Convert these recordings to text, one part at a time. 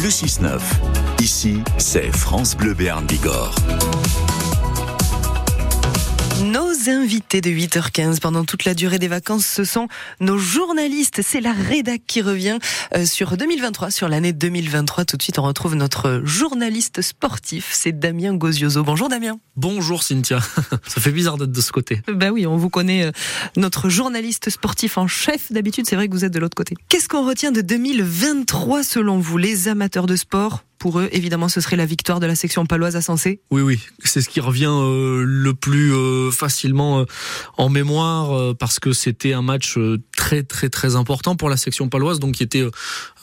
le 6-9. Ici, c'est France Bleu Béarn Bigorre. Nos invités de 8h15 pendant toute la durée des vacances, ce sont nos journalistes. C'est la rédac qui revient euh, sur 2023, sur l'année 2023. Tout de suite, on retrouve notre journaliste sportif, c'est Damien Gozioso. Bonjour Damien. Bonjour Cynthia. Ça fait bizarre d'être de ce côté. Ben oui, on vous connaît euh, notre journaliste sportif en chef. D'habitude, c'est vrai que vous êtes de l'autre côté. Qu'est-ce qu'on retient de 2023 selon vous, les amateurs de sport? Pour eux, évidemment, ce serait la victoire de la section paloise à Sensé. Oui, oui, c'est ce qui revient euh, le plus euh, facilement euh, en mémoire euh, parce que c'était un match euh, très, très, très important pour la section paloise, donc qui était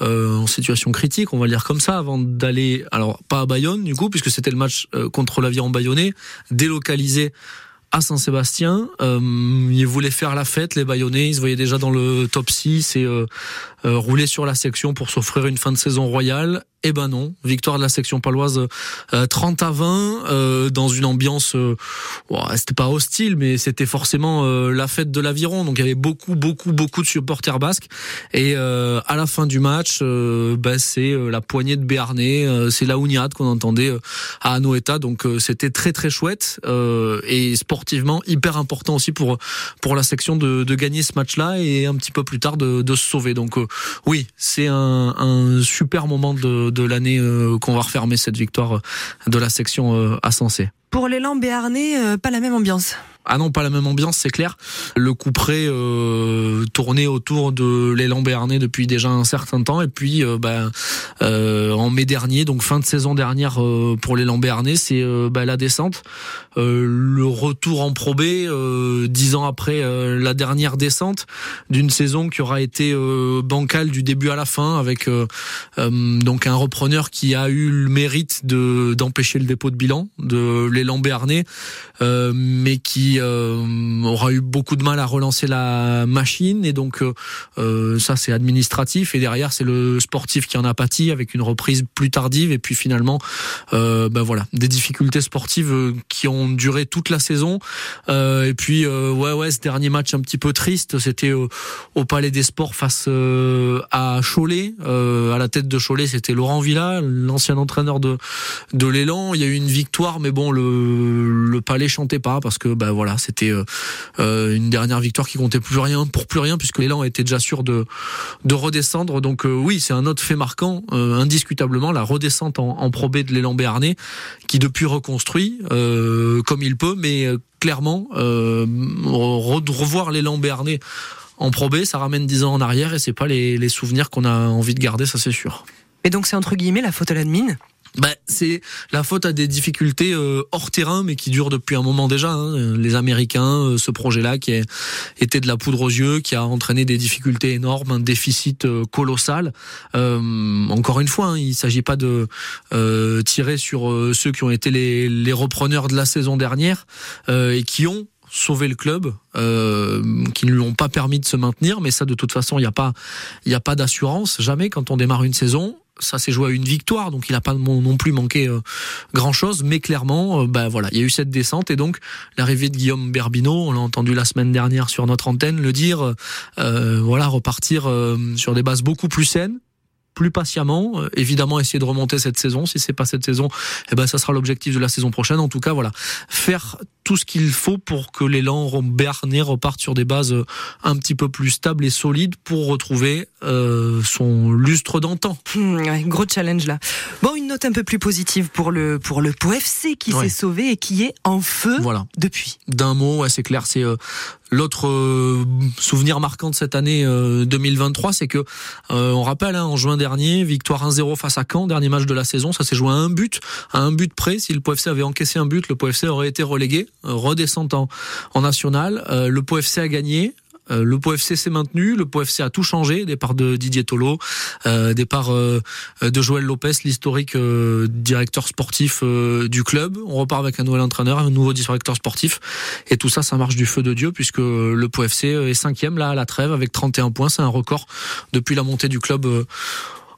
euh, en situation critique, on va le dire comme ça, avant d'aller, alors pas à Bayonne du coup, puisque c'était le match contre l'aviron bayonnais, délocalisé à Saint-Sébastien. Euh, ils voulaient faire la fête, les Bayonnais. Ils se voyaient déjà dans le top 6 et euh, euh, rouler sur la section pour s'offrir une fin de saison royale. Eh ben non, victoire de la section paloise euh, 30 à 20 euh, dans une ambiance, euh, c'était pas hostile, mais c'était forcément euh, la fête de l'aviron. Donc il y avait beaucoup, beaucoup, beaucoup de supporters basques. Et euh, à la fin du match, ben, c'est la poignée de Béarnais, c'est la Ouniade qu'on entendait à Anoeta. Donc c'était très très chouette et sportivement hyper important aussi pour pour la section de, de gagner ce match-là et un petit peu plus tard de, de se sauver. Donc oui, c'est un, un super moment de l'année euh, qu'on va refermer cette victoire de la section euh, à Sensé. Pour l'élan béarnais, euh, pas la même ambiance. Ah non, pas la même ambiance, c'est clair. Le coup près euh, tournait autour de l'élan béarnais depuis déjà un certain temps. Et puis, euh, ben, euh, en mai dernier, donc fin de saison dernière euh, pour l'élan béarnais, c'est euh, ben, la descente. Euh, le retour en Pro B, euh, dix ans après euh, la dernière descente, d'une saison qui aura été euh, bancale du début à la fin, avec euh, euh, donc un repreneur qui a eu le mérite de d'empêcher le dépôt de bilan de l'élan béarnais, euh, mais qui euh, aura eu beaucoup de mal à relancer la machine. Et donc euh, euh, ça c'est administratif. Et derrière c'est le sportif qui en a pâti avec une reprise plus tardive et puis finalement ben voilà des difficultés sportives euh, qui ont duré toute la saison. Euh, et puis ouais ouais ce dernier match un petit peu triste c'était au Palais des Sports face à Cholet. À la tête de Cholet c'était Laurent Villa l'ancien entraîneur de de l'élan. Il y a eu une victoire mais bon le le Palais chantait pas parce que ben voilà c'était une dernière victoire qui comptait plus rien pour plus rien puisque l'élan était déjà sûr de de redescendre. Donc oui c'est un autre fait marquant euh, indiscutablement la redescente en, en Pro B de l'élan béarnais qui depuis reconstruit euh, comme il peut mais euh, clairement re- revoir l'élan béarnais en Pro B ça ramène 10 ans en arrière et c'est pas les, les souvenirs qu'on a envie de garder ça c'est sûr Et donc c'est entre guillemets la faute à l'admin. Bah, c'est la faute à des difficultés euh, hors terrain, mais qui durent depuis un moment déjà. hein. Les Américains, euh, ce projet-là qui était de la poudre aux yeux, qui a entraîné des difficultés énormes, un déficit euh, colossal. Euh, encore une fois, hein, il s'agit pas de tirer sur ceux qui ont été les, repreneurs de la saison dernière et qui ont sauvé le club, euh, qui ne lui ont pas permis de se maintenir, mais ça de toute façon il n'y a pas, il a pas d'assurance jamais quand on démarre une saison ça s'est joué à une victoire, donc il n'a pas non plus manqué euh, grand chose, mais clairement, euh, bah voilà, il y a eu cette descente et donc l'arrivée de Guillaume Berbino, on l'a entendu la semaine dernière sur notre antenne le dire, euh, voilà, repartir euh, sur des bases beaucoup plus saines plus patiemment, euh, évidemment essayer de remonter cette saison. Si c'est pas cette saison, eh ben ça sera l'objectif de la saison prochaine. En tout cas, voilà, faire tout ce qu'il faut pour que l'élan Bernay reparte sur des bases euh, un petit peu plus stables et solides pour retrouver euh, son lustre d'antan. Hmm, gros challenge là. Bon, note un peu plus positive pour le pour le Pau FC qui Ouais. s'est sauvé et qui est en feu Voilà. depuis. d'un mot, ouais, c'est clair, c'est euh, l'autre euh, souvenir marquant de cette année euh, 2023, c'est que euh, on rappelle hein, en juin dernier, victoire 1-0 face à Caen, dernier match de la saison, ça s'est joué à un but, à un but près. Si le POFC avait encaissé un but, le POFC aurait été relégué, euh, redescendant en national. Euh, le POFC a gagné. Euh, le POFC s'est maintenu, le POFC a tout changé, départ de Didier Tolo, euh, départ euh, de Joël Lopez, l'historique euh, directeur sportif du club. On repart avec un nouvel entraîneur, un nouveau directeur sportif, et tout ça, ça marche du feu de Dieu puisque le POFC est cinquième là à la trêve avec 31 points, c'est un record depuis la montée du club.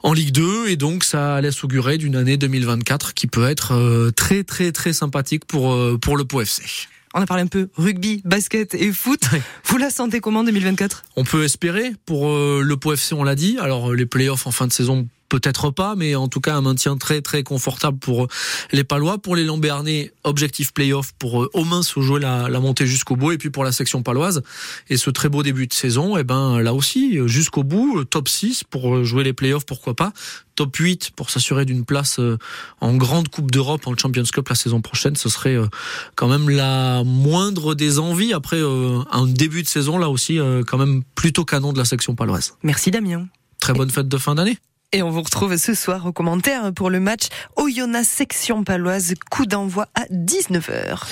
en Ligue 2 et donc ça laisse augurer d'une année 2024 qui peut être très très très sympathique pour pour le POFC. On a parlé un peu rugby, basket et foot. Vous la sentez comment 2024 On peut espérer pour euh, le POFC, on l'a dit. Alors euh, les playoffs en fin de saison peut-être pas, mais en tout cas un maintien très très confortable pour les Palois. Pour les Lambernais, objectif playoff pour au moins se jouer la, la montée jusqu'au bout. Et puis pour la section paloise et ce très beau début de saison, et eh ben là aussi jusqu'au bout, top 6 pour jouer les playoffs, pourquoi pas. Top 8 pour s'assurer d'une place en grande Coupe d'Europe en Champions Cup la saison prochaine. Ce serait quand même la moindre des envies après un début de saison là aussi quand même plutôt canon de la section paloise. Merci Damien. Très bonne fête de fin d'année. Et on vous retrouve ce soir au commentaire pour le match Oyonnax section paloise, coup d'envoi à 19h.